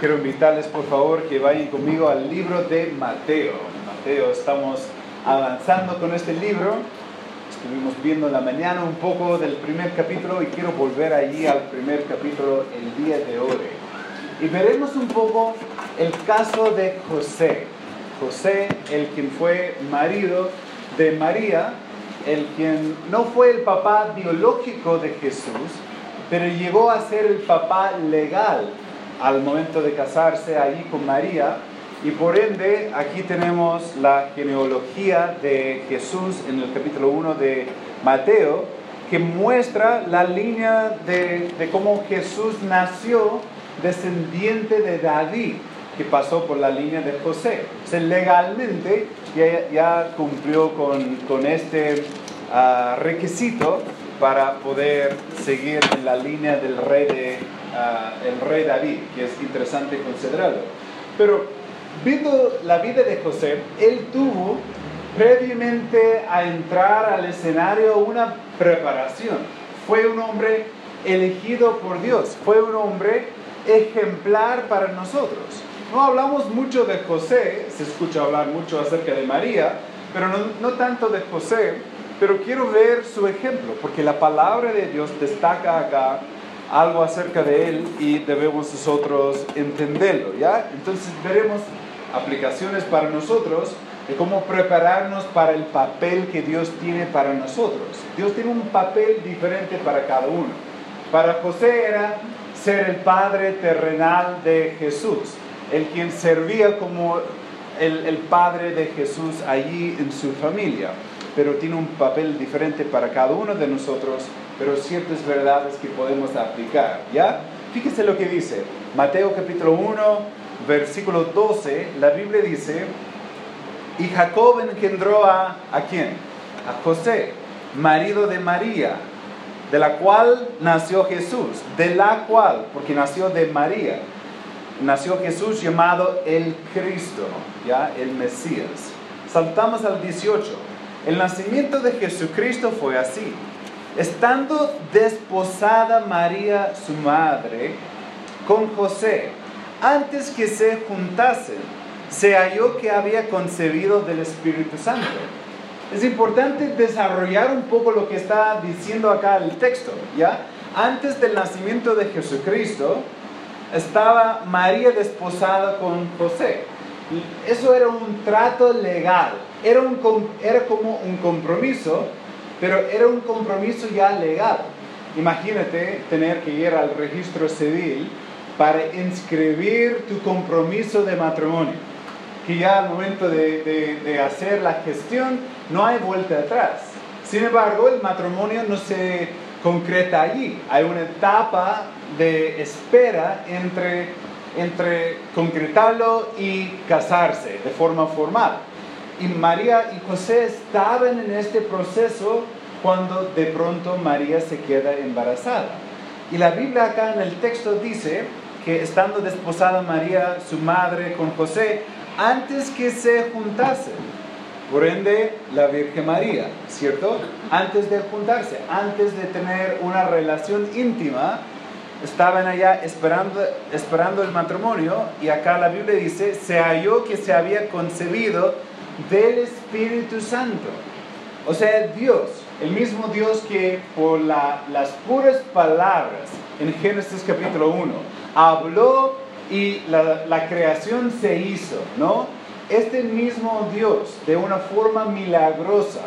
quiero invitarles por favor que vayan conmigo al libro de Mateo. Mateo, estamos avanzando con este libro. Estuvimos viendo en la mañana un poco del primer capítulo y quiero volver allí al primer capítulo el día de hoy. Y veremos un poco el caso de José. José, el quien fue marido de María, el quien no fue el papá biológico de Jesús, pero llegó a ser el papá legal al momento de casarse allí con María. Y por ende, aquí tenemos la genealogía de Jesús en el capítulo 1 de Mateo, que muestra la línea de, de cómo Jesús nació descendiente de David, que pasó por la línea de José. O sea, legalmente ya, ya cumplió con, con este uh, requisito para poder seguir en la línea del rey, de, uh, el rey David, que es interesante considerarlo. Pero viendo la vida de José, él tuvo previamente a entrar al escenario una preparación. Fue un hombre elegido por Dios, fue un hombre ejemplar para nosotros. No hablamos mucho de José, se escucha hablar mucho acerca de María, pero no, no tanto de José, pero quiero ver su ejemplo, porque la palabra de Dios destaca acá algo acerca de él y debemos nosotros entenderlo, ¿ya? Entonces veremos aplicaciones para nosotros de cómo prepararnos para el papel que Dios tiene para nosotros. Dios tiene un papel diferente para cada uno. Para José era ser el padre terrenal de Jesús, el quien servía como el, el padre de Jesús allí en su familia pero tiene un papel diferente para cada uno de nosotros, pero ciertas verdades que podemos aplicar, ¿ya? Fíjese lo que dice, Mateo capítulo 1, versículo 12, la Biblia dice, y Jacob engendró a, ¿a quién? A José, marido de María, de la cual nació Jesús, de la cual, porque nació de María, nació Jesús llamado el Cristo, ¿ya? El Mesías. Saltamos al 18. El nacimiento de Jesucristo fue así. Estando desposada María, su madre, con José, antes que se juntasen, se halló que había concebido del Espíritu Santo. Es importante desarrollar un poco lo que está diciendo acá el texto, ¿ya? Antes del nacimiento de Jesucristo, estaba María desposada con José. Eso era un trato legal, era, un, era como un compromiso, pero era un compromiso ya legal. Imagínate tener que ir al registro civil para inscribir tu compromiso de matrimonio, que ya al momento de, de, de hacer la gestión no hay vuelta atrás. Sin embargo, el matrimonio no se concreta allí. Hay una etapa de espera entre, entre concretarlo y casarse de forma formal. Y María y José estaban en este proceso cuando de pronto María se queda embarazada. Y la Biblia acá en el texto dice que estando desposada María, su madre, con José, antes que se juntasen, por ende la Virgen María, ¿cierto? Antes de juntarse, antes de tener una relación íntima, estaban allá esperando, esperando el matrimonio y acá la Biblia dice, se halló que se había concebido del Espíritu Santo. O sea, Dios, el mismo Dios que por las puras palabras en Génesis capítulo 1 habló y la, la creación se hizo, ¿no? Este mismo Dios, de una forma milagrosa,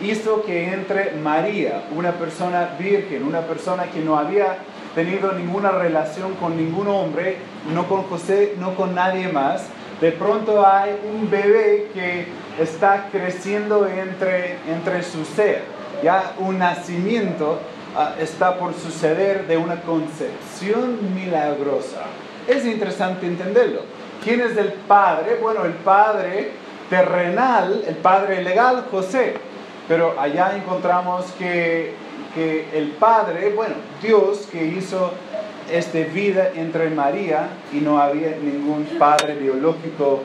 hizo que entre María, una persona virgen, una persona que no había tenido ninguna relación con ningún hombre, no con José, no con nadie más, de pronto hay un bebé que está creciendo entre, entre su ser. Ya un nacimiento uh, está por suceder de una concepción milagrosa. Es interesante entenderlo. ¿Quién es el padre? Bueno, el padre terrenal, el padre legal, José. Pero allá encontramos que, que el padre, bueno, Dios que hizo esta vida entre María y no había ningún padre biológico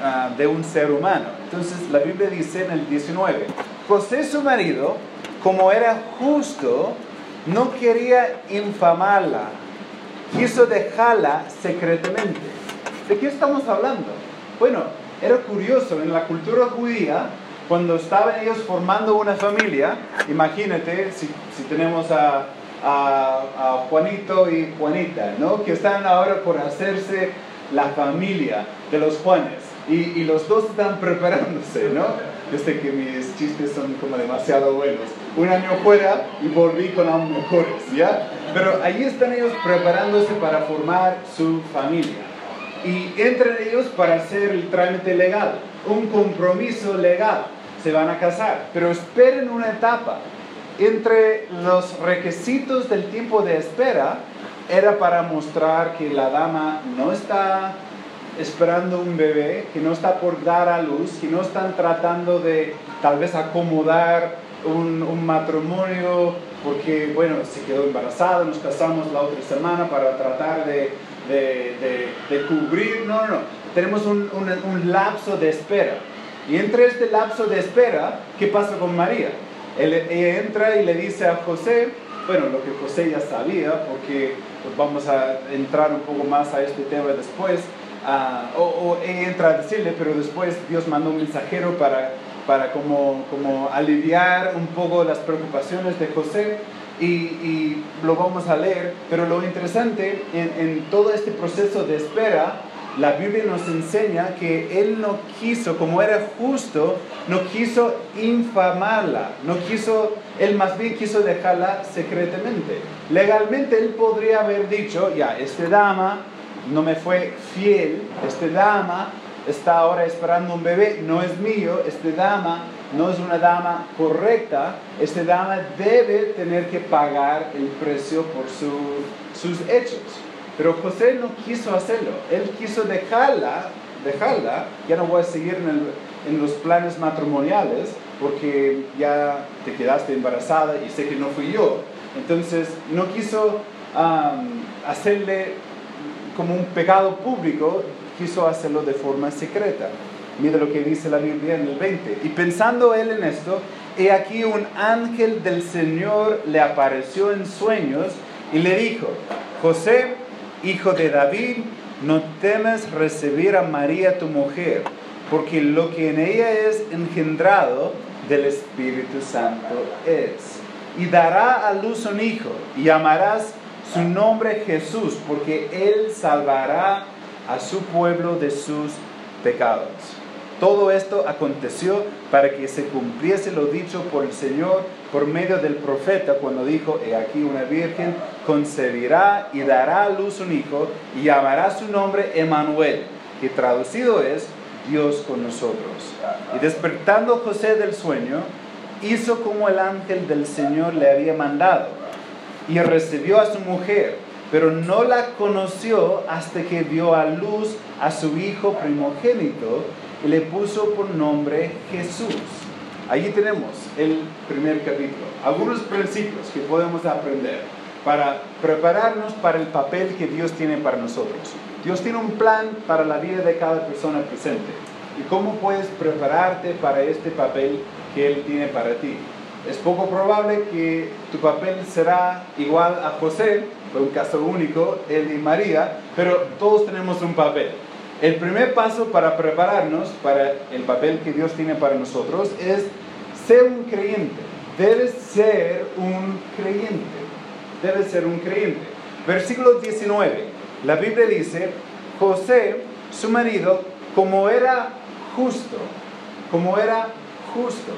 uh, de un ser humano. Entonces la Biblia dice en el 19, José su marido, como era justo, no quería infamarla, quiso dejarla secretamente. ¿De qué estamos hablando? Bueno, era curioso, en la cultura judía, cuando estaban ellos formando una familia, imagínate si, si tenemos a, a, Juanito y Juanita, ¿no? Que están ahora por hacerse la familia de los Juanes. Y, y los dos están preparándose, ¿no? Desde que mis chistes son como demasiado buenos. Un año fuera y volví con aún mejores, ¿ya? Pero ahí están ellos preparándose para formar su familia. Y entran ellos para hacer el trámite legal, un compromiso legal. Se van a casar, pero esperen una etapa. Entre los requisitos del tiempo de espera era para mostrar que la dama no está esperando un bebé, que no está por dar a luz, que no están tratando de tal vez acomodar un, matrimonio porque, bueno, se quedó embarazada, nos casamos la otra semana para tratar de, cubrir, no, no, tenemos un, un lapso de espera. Y entre este lapso de espera, ¿qué pasa con María? Él, ella entra y le dice a José, bueno, lo que José ya sabía, porque pues, vamos a entrar un poco más a este tema después, ah, o, ella entra a decirle, pero después Dios mandó un mensajero para, para como, como aliviar un poco las preocupaciones de José. Y, y lo vamos a leer, pero lo interesante en, en todo este proceso de espera la Biblia nos enseña que Él no quiso, como era justo, no quiso infamarla, no quiso, Él más bien quiso dejarla secretamente. Legalmente Él podría haber dicho, ya, este dama no me fue fiel, este dama está ahora esperando un bebé, no es mío, este dama no es una dama correcta, este dama debe tener que pagar el precio por sus hechos. Pero José no quiso hacerlo, él quiso dejarla, dejarla, ya no voy a seguir en, los planes matrimoniales porque ya te quedaste embarazada y sé que no fui yo. Entonces no quiso hacerle como un pecado público, quiso hacerlo de forma secreta. Mira lo que dice la Biblia en el 20. Y pensando él en esto, he aquí un ángel del Señor le apareció en sueños y le dijo, José, hijo de David, no temes recibir a María tu mujer, porque lo que en ella es engendrado del Espíritu Santo es. Y dará a luz un hijo, y llamarás su nombre Jesús, porque él salvará a su pueblo de sus pecados. Todo esto aconteció para que se cumpliese lo dicho por el Señor por medio del profeta cuando dijo, he aquí una virgen concebirá y dará a luz un hijo y llamará su nombre Emanuel, que traducido es Dios con nosotros. Y despertando José del sueño, hizo como el ángel del Señor le había mandado y recibió a su mujer, pero no la conoció hasta que dio a luz a su hijo primogénito le puso por nombre Jesús. Allí tenemos el primer capítulo, algunos principios que podemos aprender para prepararnos para el papel que Dios tiene para nosotros. Dios tiene un plan para la vida de cada persona presente. ¿Y cómo puedes prepararte para este papel que Él tiene para ti? Es poco probable que tu papel será igual a José, fue un caso único, él y María, pero todos tenemos un papel. El primer paso para prepararnos para el papel que Dios tiene para nosotros es ser un creyente. Debes ser un creyente. Debes ser un creyente. Versículo 19. La Biblia dice, José, su marido, como era justo, como era justo.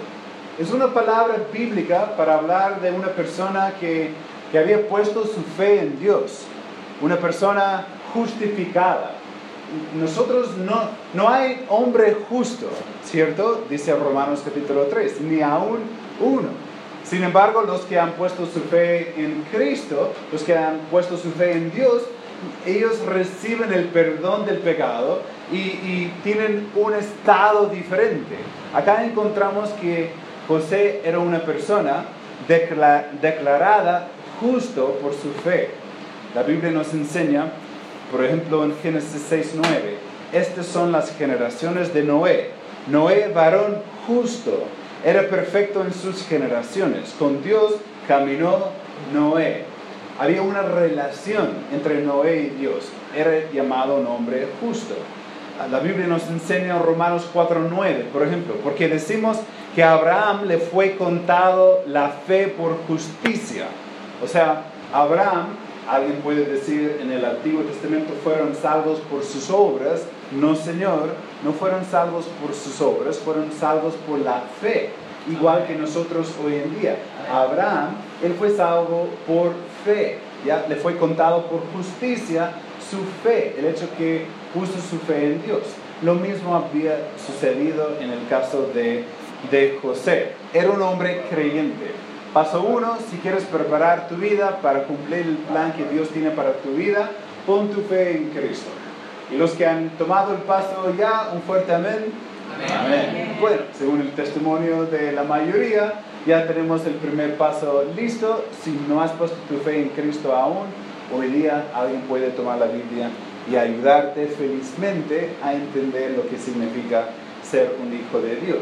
Es una palabra bíblica para hablar de una persona que, que había puesto su fe en Dios. Una persona justificada nosotros no, no hay hombre justo, ¿cierto? Dice Romanos capítulo 3, ni aún uno. Sin embargo, los que han puesto su fe en Cristo, los que han puesto su fe en Dios, ellos reciben el perdón del pecado y, y tienen un estado diferente. Acá encontramos que José era una persona declarada justo por su fe. La Biblia nos enseña por ejemplo, en Génesis 6.9, estas son las generaciones de Noé. Noé, varón justo, era perfecto en sus generaciones. Con Dios caminó Noé. había una relación entre Noé y Dios. Era llamado un hombre justo. La Biblia nos enseña en Romanos 4.9, por ejemplo, porque decimos que a Abraham le fue contado la fe por justicia. O sea, Abraham, alguien puede decir en el Antiguo Testamento, fueron salvos por sus obras. No, Señor, no fueron salvos por sus obras, fueron salvos por la fe, igual que nosotros hoy en día. Abraham, él fue salvo por fe, ya le fue contado por justicia su fe, el hecho que puso su fe en Dios. Lo mismo había sucedido en el caso de, de José. Era un hombre creyente. Paso uno, si quieres preparar tu vida para cumplir el plan que Dios tiene para tu vida, pon tu fe en Cristo. Y los que han tomado el paso ya, un fuerte amén. Amén. Bueno, según el testimonio de la mayoría, ya tenemos el primer paso listo. Si no has puesto tu fe en Cristo aún, hoy día alguien puede tomar la Biblia y ayudarte felizmente a entender lo que significa ser un hijo de Dios.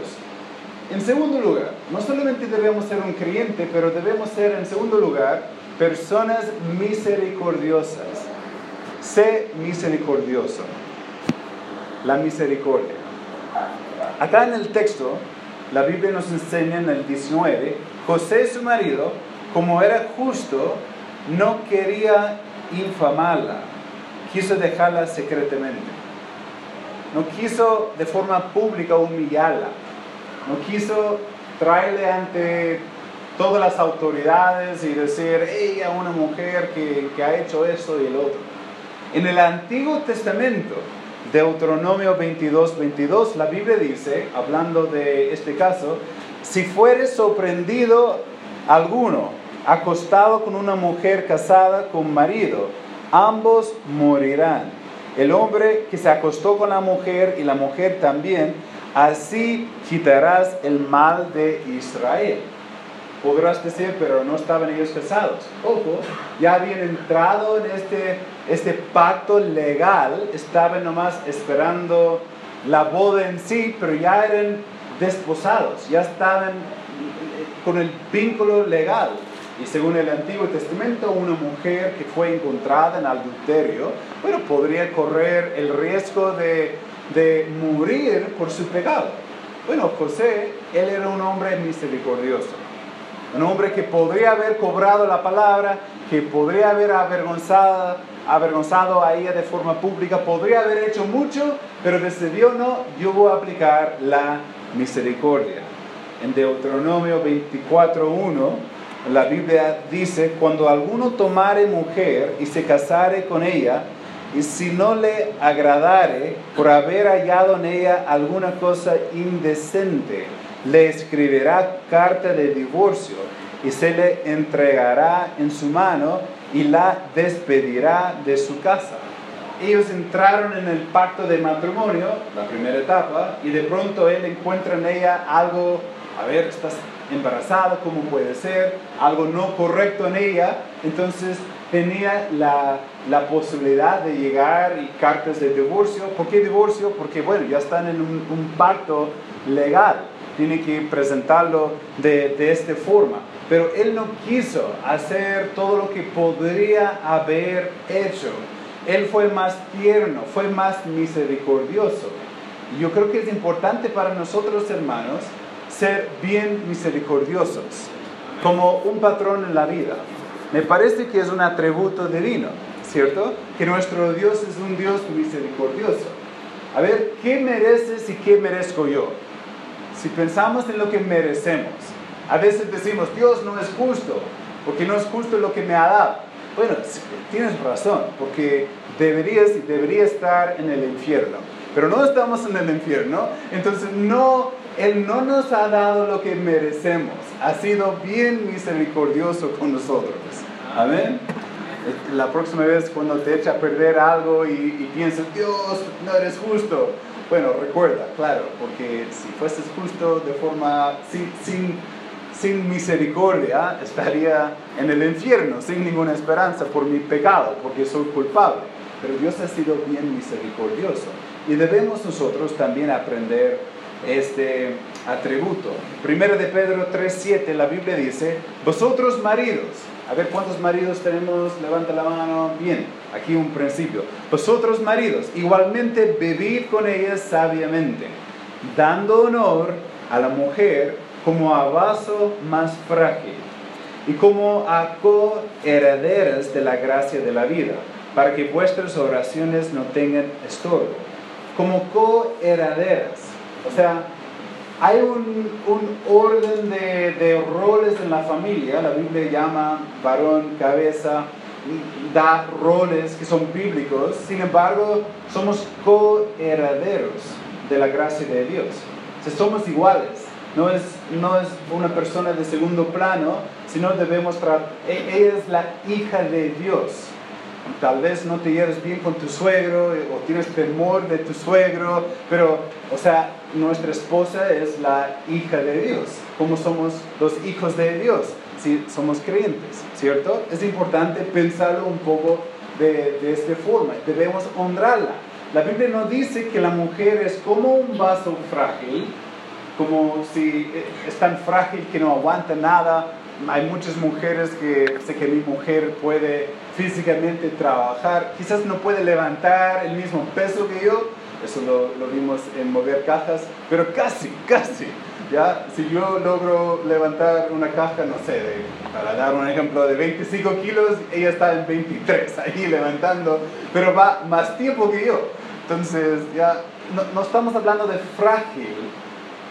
En segundo lugar, no solamente debemos ser un creyente, pero debemos ser en segundo lugar personas misericordiosas. Sé misericordioso. La misericordia. Acá en el texto, la Biblia nos enseña en el 19, José su marido, como era justo, no quería infamarla, quiso dejarla secretamente. No quiso de forma pública humillarla. No quiso traerle ante todas las autoridades y decir, ella una mujer que, que ha hecho esto y el otro. En el Antiguo Testamento, Deuteronomio 22, 22, la Biblia dice, hablando de este caso, si fuere sorprendido alguno acostado con una mujer casada con marido, ambos morirán. El hombre que se acostó con la mujer y la mujer también, así quitarás el mal de Israel. Podrás decir, pero no estaban ellos casados. Ojo, ya habían entrado en este, este pacto legal, estaban nomás esperando la boda en sí, pero ya eran desposados, ya estaban con el vínculo legal. Y según el Antiguo Testamento, una mujer que fue encontrada en adulterio, bueno, podría correr el riesgo de, de morir por su pecado. Bueno, José, él era un hombre misericordioso, un hombre que podría haber cobrado la palabra, que podría haber avergonzado, avergonzado a ella de forma pública, podría haber hecho mucho, pero decidió no, yo voy a aplicar la misericordia. En Deuteronomio 24.1 la Biblia dice, cuando alguno tomare mujer y se casare con ella, y si no le agradare por haber hallado en ella alguna cosa indecente, le escribirá carta de divorcio y se le entregará en su mano y la despedirá de su casa. Ellos entraron en el pacto de matrimonio, la primera etapa, y de pronto él encuentra en ella algo, a ver, estás embarazada, ¿cómo puede ser? Algo no correcto en ella. Entonces tenía la, la, posibilidad de llegar y cartas de divorcio. ¿Por qué divorcio? Porque, bueno, ya están en un, un pacto legal. Tiene que presentarlo de, de esta forma. Pero él no quiso hacer todo lo que podría haber hecho. Él fue más tierno, fue más misericordioso. Yo creo que es importante para nosotros, hermanos, ser bien misericordiosos, como un patrón en la vida. Me parece que es un atributo divino, ¿cierto? Que nuestro Dios es un Dios misericordioso. A ver, ¿qué mereces y qué merezco yo? Si pensamos en lo que merecemos, a veces decimos, Dios no es justo, porque no es justo lo que me ha dado. Bueno, tienes razón, porque deberías y debería estar en el infierno. Pero no estamos en el infierno, entonces no él no nos ha dado lo que merecemos. Ha sido bien misericordioso con nosotros. Amén. La próxima vez cuando te echa a perder algo y, y piensas, Dios, no eres justo. Bueno, recuerda, claro, porque si fueses justo de forma sin, sin, sin misericordia, estaría en el infierno, sin ninguna esperanza por mi pecado, porque soy culpable. Pero Dios ha sido bien misericordioso. Y debemos nosotros también aprender este atributo. Primero de Pedro 3:7 la Biblia dice, "Vosotros maridos, A ver, ¿cuántos maridos tenemos? Levanta la mano. Bien, aquí un principio. Vosotros maridos, igualmente vivid con ellas sabiamente, dando honor a la mujer como a vaso más frágil y como a coherederas de la gracia de la vida, para que vuestras oraciones no tengan estorbo. Como coherederas. O sea, hay un, orden de, de, roles en la familia, la Biblia llama varón, cabeza, da roles que son bíblicos, sin embargo, somos coherederos de la gracia de Dios. O sea, somos iguales, no es, no es una persona de segundo plano, sino debemos tratar, e, ella es la hija de Dios. Tal vez no te lleves bien con tu suegro eh, o tienes temor de tu suegro, pero, o sea, nuestra esposa es la hija de Dios. como somos los hijos de Dios? Si somos creyentes, ¿cierto? Es importante pensarlo un poco de, de esta forma. Debemos honrarla. La Biblia nos dice que la mujer es como un vaso frágil, como si eh, es tan frágil que no aguanta nada, hay muchas mujeres que sé que mi mujer puede físicamente trabajar, quizás no puede levantar el mismo peso que yo, eso lo, lo vimos en mover cajas, pero casi, casi. ¿ya? Si yo logro levantar una caja, no sé, para dar un ejemplo, de 25 kilos, ella está en 23, ahí levantando, pero va más tiempo que yo. Entonces, ya no, no estamos hablando de frágil,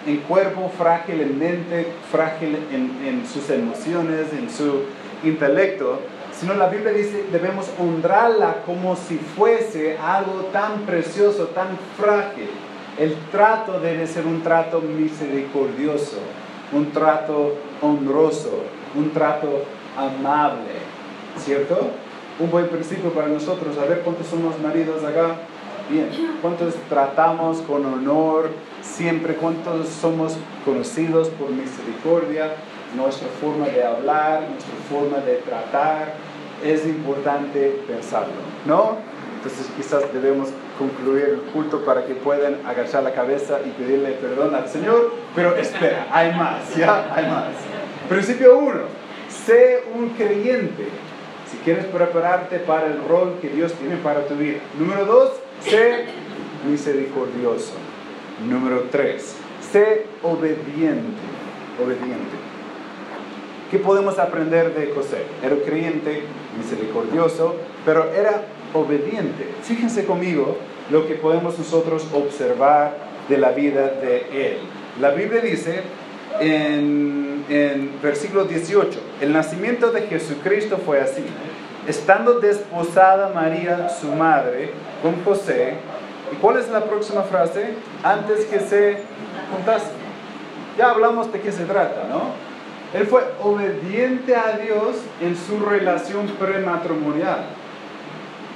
en cuerpo, frágil en mente, frágil en, en, sus emociones, en su intelecto, sino la Biblia dice debemos honrarla como si fuese algo tan precioso, tan frágil. El trato debe ser un trato misericordioso, un trato honroso, un trato amable, ¿cierto? Un buen principio para nosotros, a ver cuántos somos maridos acá. Bien, ¿cuántos tratamos con honor, siempre cuántos somos conocidos por misericordia, nuestra forma de hablar, nuestra forma de tratar, es importante pensarlo, ¿no? Entonces quizás debemos concluir el culto para que puedan agachar la cabeza y pedirle perdón al Señor, pero espera, hay más, ¿ya? Hay más. Principio 1, sé un creyente si quieres prepararte para el rol que Dios tiene para tu vida. Número 2, sé misericordioso. Número 3, sé obediente. Obediente. ¿Qué podemos aprender de José? Era creyente, misericordioso, pero era obediente. Fíjense conmigo lo que podemos nosotros observar de la vida de él. La Biblia dice en, en versículo 18, el nacimiento de Jesucristo fue así. Estando desposada María, su madre, con José, ¿Y cuál es la próxima frase? Antes que se juntasen. Ya hablamos de qué se trata, ¿no? Él fue obediente a Dios en su relación prematrimonial.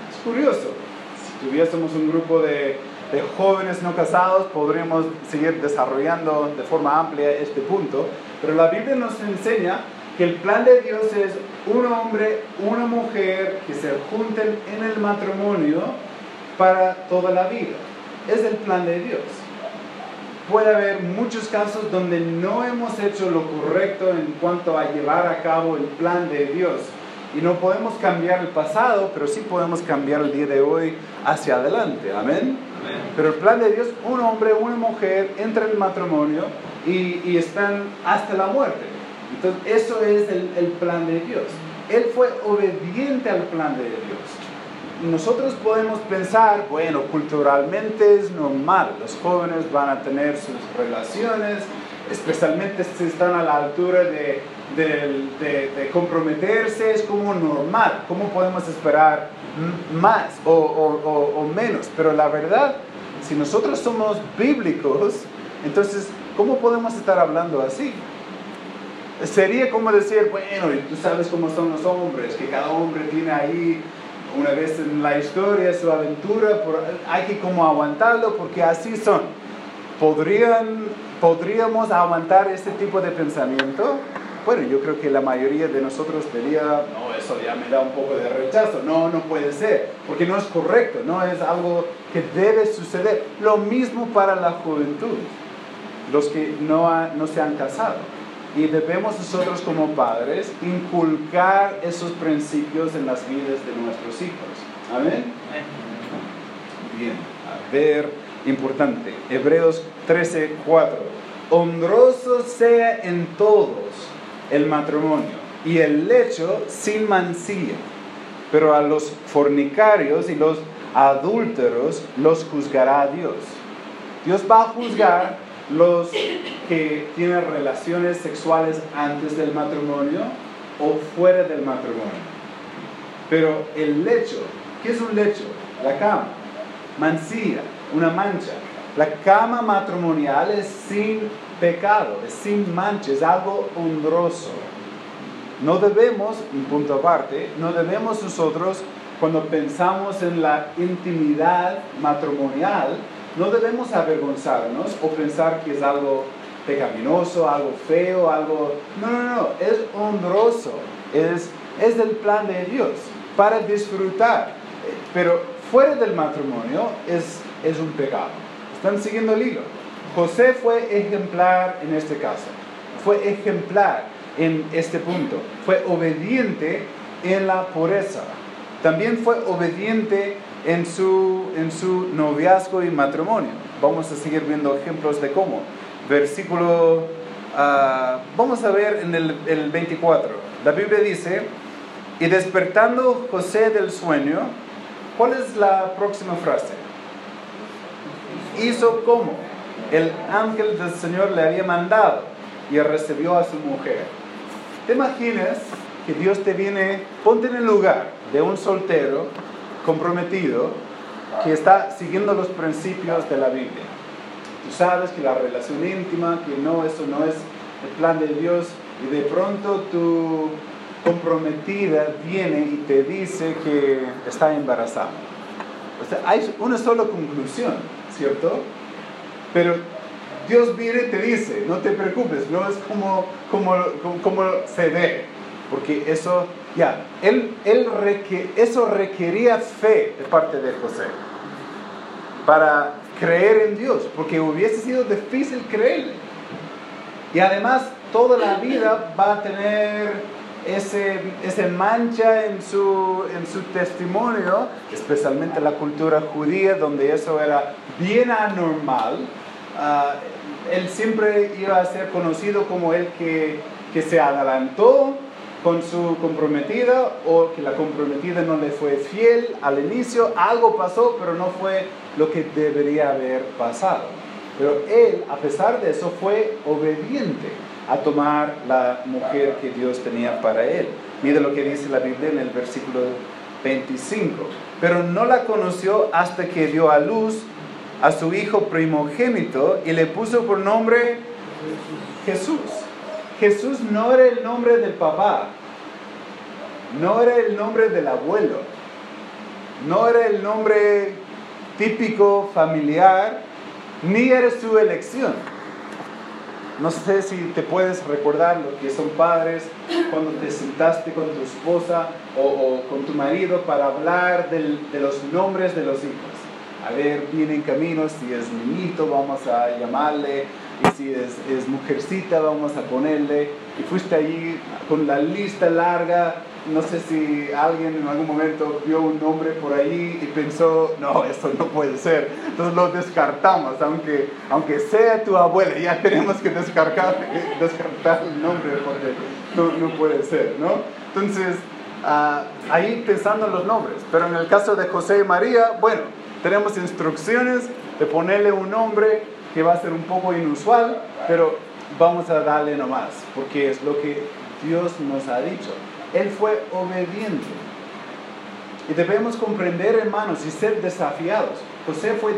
Es curioso. Si tuviésemos un grupo de, de jóvenes no casados, podríamos seguir desarrollando de forma amplia este punto. Pero la Biblia nos enseña que el plan de Dios es un hombre, una mujer que se junten en el matrimonio para toda la vida. Es el plan de Dios. Puede haber muchos casos donde no hemos hecho lo correcto en cuanto a llevar a cabo el plan de Dios. Y no podemos cambiar el pasado, pero sí podemos cambiar el día de hoy hacia adelante. Amén. Pero el plan de Dios, un hombre, una mujer, entra en el matrimonio y, y están hasta la muerte. Entonces, eso es el, plan de Dios. Él fue obediente al plan de Dios nosotros podemos pensar, bueno, culturalmente es normal, los jóvenes van a tener sus relaciones, especialmente si están a la altura de, comprometerse, es como normal, ¿cómo podemos esperar más o menos? Pero la verdad, si nosotros somos bíblicos, entonces, ¿cómo podemos estar hablando así? Sería como decir, bueno, tú sabes cómo son los hombres, que cada hombre tiene ahí una vez en la historia, su aventura, hay que como aguantarlo porque así son. ¿Podrían, ¿Podríamos aguantar este tipo de pensamiento? Bueno, yo creo que la mayoría de nosotros diría, no, eso ya me da un poco de rechazo, no, no puede ser, porque no es correcto, no es algo que debe suceder. Lo mismo para la juventud, los que no, no se han casado. Y debemos nosotros como padres inculcar esos principios en las vidas de nuestros hijos. Amén. Bien, a ver, importante. Hebreos 13, 4. Honroso sea en todos el matrimonio y el lecho sin mancilla, pero a los fornicarios y los adúlteros los juzgará Dios. Dios va a juzgar los que tienen relaciones sexuales antes del matrimonio o fuera del matrimonio. Pero el lecho, ¿qué es un lecho? La cama, mancilla, una mancha. La cama matrimonial es sin pecado, es sin mancha, es algo honroso. No debemos, un punto aparte, no debemos nosotros, cuando pensamos en la intimidad matrimonial, no debemos avergonzarnos o pensar que es algo pecaminoso, algo feo, algo... No, no, no, es honroso, es, es del plan de Dios para disfrutar. Pero fuera del matrimonio es, es un pecado. Están siguiendo el hilo. José fue ejemplar en este caso. Fue ejemplar en este punto. Fue obediente en la pureza. También fue obediente en su, en su noviazgo y matrimonio. Vamos a seguir viendo ejemplos de cómo. Versículo, ah, vamos a ver en el, el 24. La Biblia dice, y despertando José del sueño, ¿cuál es la próxima frase? Hizo como el ángel del Señor le había mandado y recibió a su mujer. ¿Te imaginas que Dios te viene, ponte en el lugar de un soltero comprometido que está siguiendo los principios de la Biblia. Tú sabes que la relación íntima, que no, eso no es el plan de Dios, y de pronto tu comprometida viene y te dice que está embarazada. O sea, hay una sola conclusión, ¿cierto? Pero Dios viene y te dice, no te preocupes, no es como, como, como, se ve, porque eso, ya, él, él eso requería fe de parte de José para creer en Dios, porque hubiese sido difícil creerle. Y además, toda la vida va a tener ese, ese mancha en su, en su testimonio, especialmente la cultura judía, donde eso era bien anormal. Ah, él siempre iba a ser conocido como el que, que se adelantó con su comprometida o que la comprometida no le fue fiel al inicio, algo pasó, pero no fue lo que debería haber pasado. Pero él, a pesar de eso, fue obediente a tomar la mujer que Dios tenía para él. Mire lo que dice la Biblia en el versículo 25. Pero no la conoció hasta que dio a luz a su hijo primogénito y le puso por nombre Jesús. Jesús no era el nombre del papá, no era el nombre del abuelo, no era el nombre típico familiar, ni era su elección. No sé si te puedes recordar lo que son padres cuando te sentaste con tu esposa o, con tu marido para hablar de los nombres de los hijos a ver, viene en camino, si es niñito vamos a llamarle, y si es, es, mujercita vamos a ponerle, y fuiste allí con la lista larga, no sé si alguien en algún momento vio un nombre por ahí y pensó, no, eso no puede ser, entonces lo descartamos, aunque, aunque sea tu abuela, ya tenemos que descartar, descartar el nombre porque no, no puede ser, ¿no? Entonces, uh, ahí pensando en los nombres, pero en el caso de José y María, bueno, tenemos instrucciones de ponerle un nombre que va a ser un poco inusual, pero vamos a darle nomás, porque es lo que Dios nos ha dicho. Él fue obediente. Y debemos comprender, hermanos, y ser desafiados. José fue,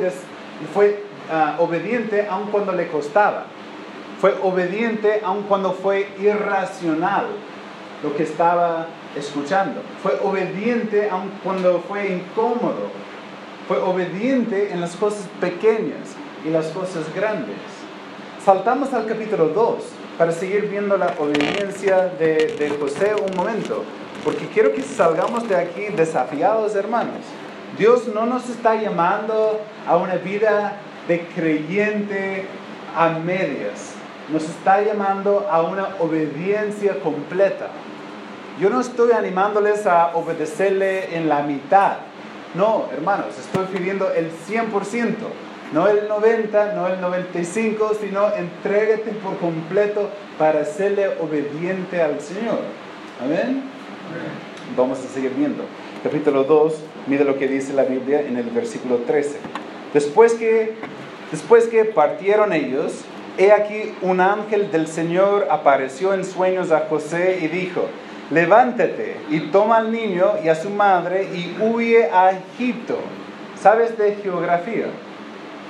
fue ah, obediente aun cuando le costaba. Fue obediente aun cuando fue irracional lo que estaba escuchando. Fue obediente aun cuando fue incómodo fue obediente en las cosas pequeñas y las cosas grandes. Saltamos al capítulo 2 para seguir viendo la obediencia de, de José un momento, porque quiero que salgamos de aquí desafiados, hermanos. Dios no nos está llamando a una vida de creyente a medias. nos está llamando a una obediencia completa. Yo no estoy animándoles a obedecerle en la mitad. No, hermanos, estoy pidiendo el 100%. No el 90, no el 95, sino entrégate por completo para serle obediente al Señor. Amén. Vamos a seguir viendo. Capítulo 2, mire lo que dice la Biblia en el versículo 13. Después que, después que partieron ellos, he aquí un ángel del Señor apareció en sueños a José y dijo, levántate y toma al niño y a su madre y huye a Egipto. ¿Sabes de geografía?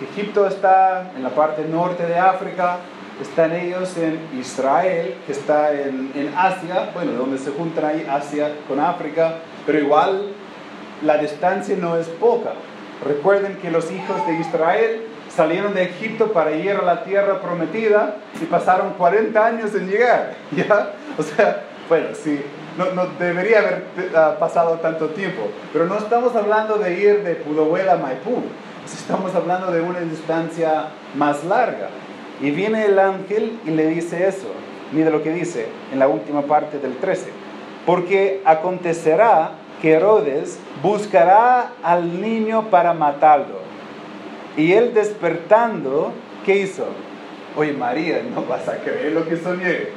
Egipto está en la parte norte de África, están ellos en Israel, que está en, en, Asia, bueno, donde se juntan ahí Asia con África, pero igual la distancia no es poca. Recuerden que los hijos de Israel salieron de Egipto para ir a la tierra prometida y pasaron 40 años en llegar, ¿ya? O sea, bueno, sí, no, no debería haber uh, pasado tanto tiempo, pero no estamos hablando de ir de Pudohuel a Maipú, estamos hablando de una distancia más larga. Y viene el ángel y le dice eso. Mire lo que dice en la última parte del 13. Porque acontecerá que Herodes buscará al niño para matarlo. Y él despertando, ¿qué hizo? Oye María, no vas a creer lo que soñé.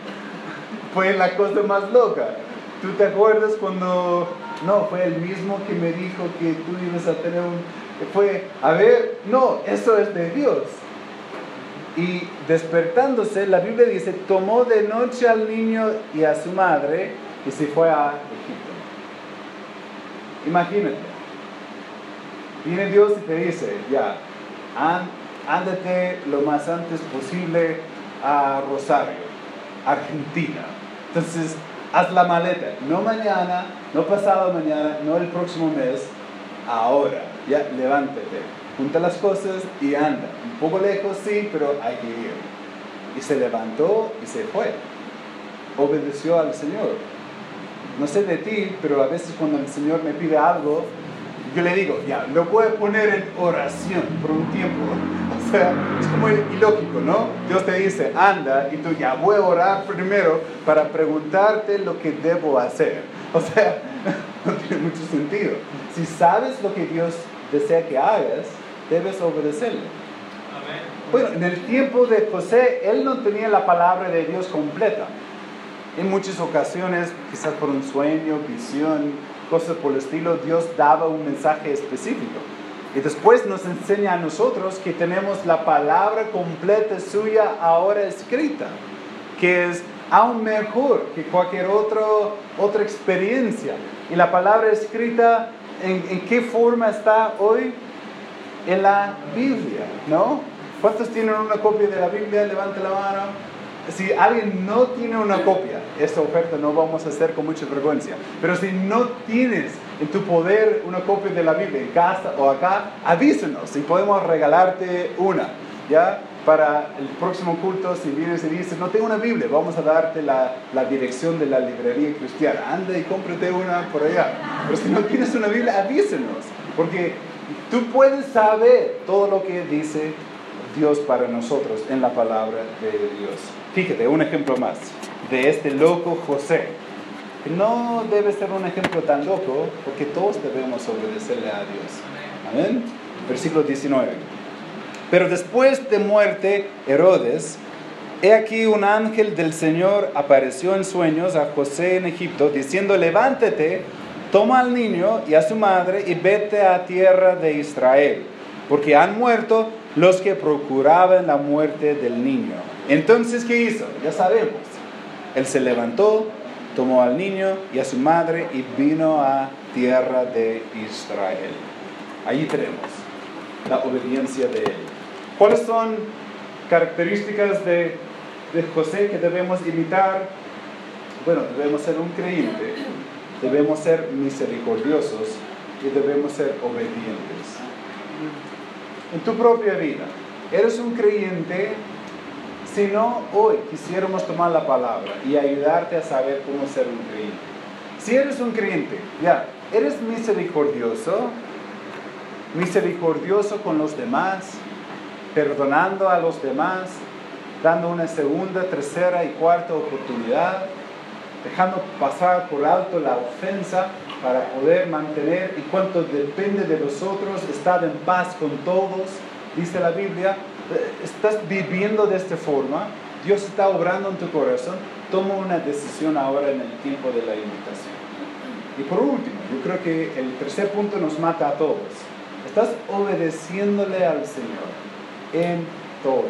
Fue la cosa más loca. ¿Tú te acuerdas cuando... No, fue el mismo que me dijo que tú ibas a tener un... Fue, a ver, no, eso es de Dios. Y despertándose, la Biblia dice, tomó de noche al niño y a su madre y se fue a Egipto. Imagínate. Viene Dios y te dice, ya, ándate lo más antes posible a Rosario, Argentina. Entonces, haz la maleta. No mañana, no pasado mañana, no el próximo mes, ahora. Ya, levántate junta las cosas y anda. Un poco lejos, sí, pero hay que ir. Y se levantó y se fue. Obedeció al Señor. No sé de ti, pero a veces cuando el Señor me pide algo, yo le digo, ya, lo puedo poner en oración por un tiempo. O sea, es como ilógico, ¿no? Dios te dice, anda, y tú ya voy a orar primero para preguntarte lo que debo hacer. O sea, no tiene mucho sentido. Si sabes lo que Dios desea que hagas, debes obedecerle. Bueno, en el tiempo de José, él no tenía la palabra de Dios completa. En muchas ocasiones, quizás por un sueño, visión, cosas por el estilo, Dios daba un mensaje específico. Y después nos enseña a nosotros que tenemos la palabra completa suya ahora escrita, que es aún mejor que cualquier otro, otra experiencia. Y la palabra escrita, ¿en, ¿en qué forma está hoy? en la Biblia, ¿no? ¿Cuántos tienen una copia de la Biblia? Levante la mano. Si alguien no tiene una copia, esta oferta no vamos a hacer con mucha frecuencia, pero si no tienes en tu poder una copia de la Biblia en casa o acá, avísenos y podemos regalarte una, ¿ya? Para el próximo culto, si vienes y dices, no tengo una Biblia, vamos a darte la, la dirección de la librería cristiana. Anda y cómprate una por allá. Pero si no tienes una Biblia, avísenos, porque Tú puedes saber todo lo que dice Dios para nosotros en la palabra de Dios. Fíjate, un ejemplo más de este loco José. No debe ser un ejemplo tan loco porque todos debemos obedecerle a Dios. Amén. Versículo 19. Pero después de muerte Herodes, he aquí un ángel del Señor apareció en sueños a José en Egipto, diciendo, levántate toma al niño y a su madre y vete a tierra de Israel, porque han muerto los que procuraban la muerte del niño. Entonces, ¿qué hizo? Ya sabemos. Él se levantó, tomó al niño y a su madre y vino a tierra de Israel. Allí tenemos la obediencia de él. ¿Cuáles son características de, de José que debemos imitar? Bueno, debemos ser un creyente debemos ser misericordiosos y debemos ser obedientes. En tu propia vida, ¿eres un creyente? Si no, hoy quisiéramos tomar la palabra y ayudarte a saber cómo ser un creyente. Si eres un creyente, ya, ¿eres misericordioso? Misericordioso con los demás, perdonando a los demás, dando una segunda, tercera y cuarta oportunidad, dejando pasar por alto la ofensa para poder mantener, y cuanto depende de nosotros, estar en paz con todos, dice la Biblia, eh, estás viviendo de esta forma, Dios está obrando en tu corazón, toma una decisión ahora en el tiempo de la invitación. Y por último, yo creo que el tercer punto nos mata a todos. Estás obedeciéndole al Señor en todo,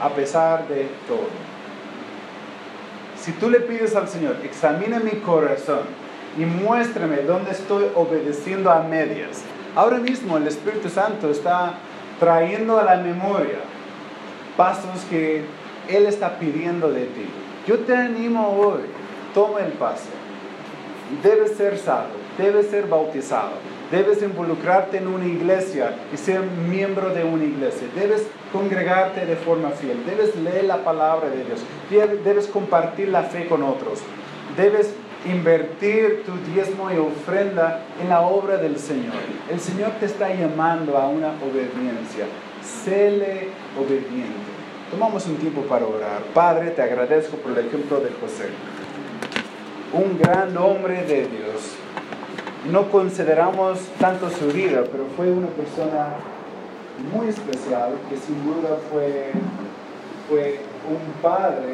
a pesar de todo. Si tú le pides al Señor, examina mi corazón y muéstrame dónde estoy obedeciendo a medias. Ahora mismo el Espíritu Santo está trayendo a la memoria pasos que Él está pidiendo de ti. Yo te animo hoy, toma el paso. Debes ser salvo, debes ser bautizado, debes involucrarte en una iglesia y ser miembro de una iglesia, debes congregarte de forma fiel, debes leer la palabra de Dios, debes compartir la fe con otros, debes invertir tu diezmo y ofrenda en la obra del Señor. El Señor te está llamando a una obediencia. Séle obediente. Tomamos un tiempo para orar. Padre, te agradezco por el ejemplo de José. Un gran hombre de Dios. No consideramos tanto su vida, pero fue una persona muy especial que sin duda fue, fue un padre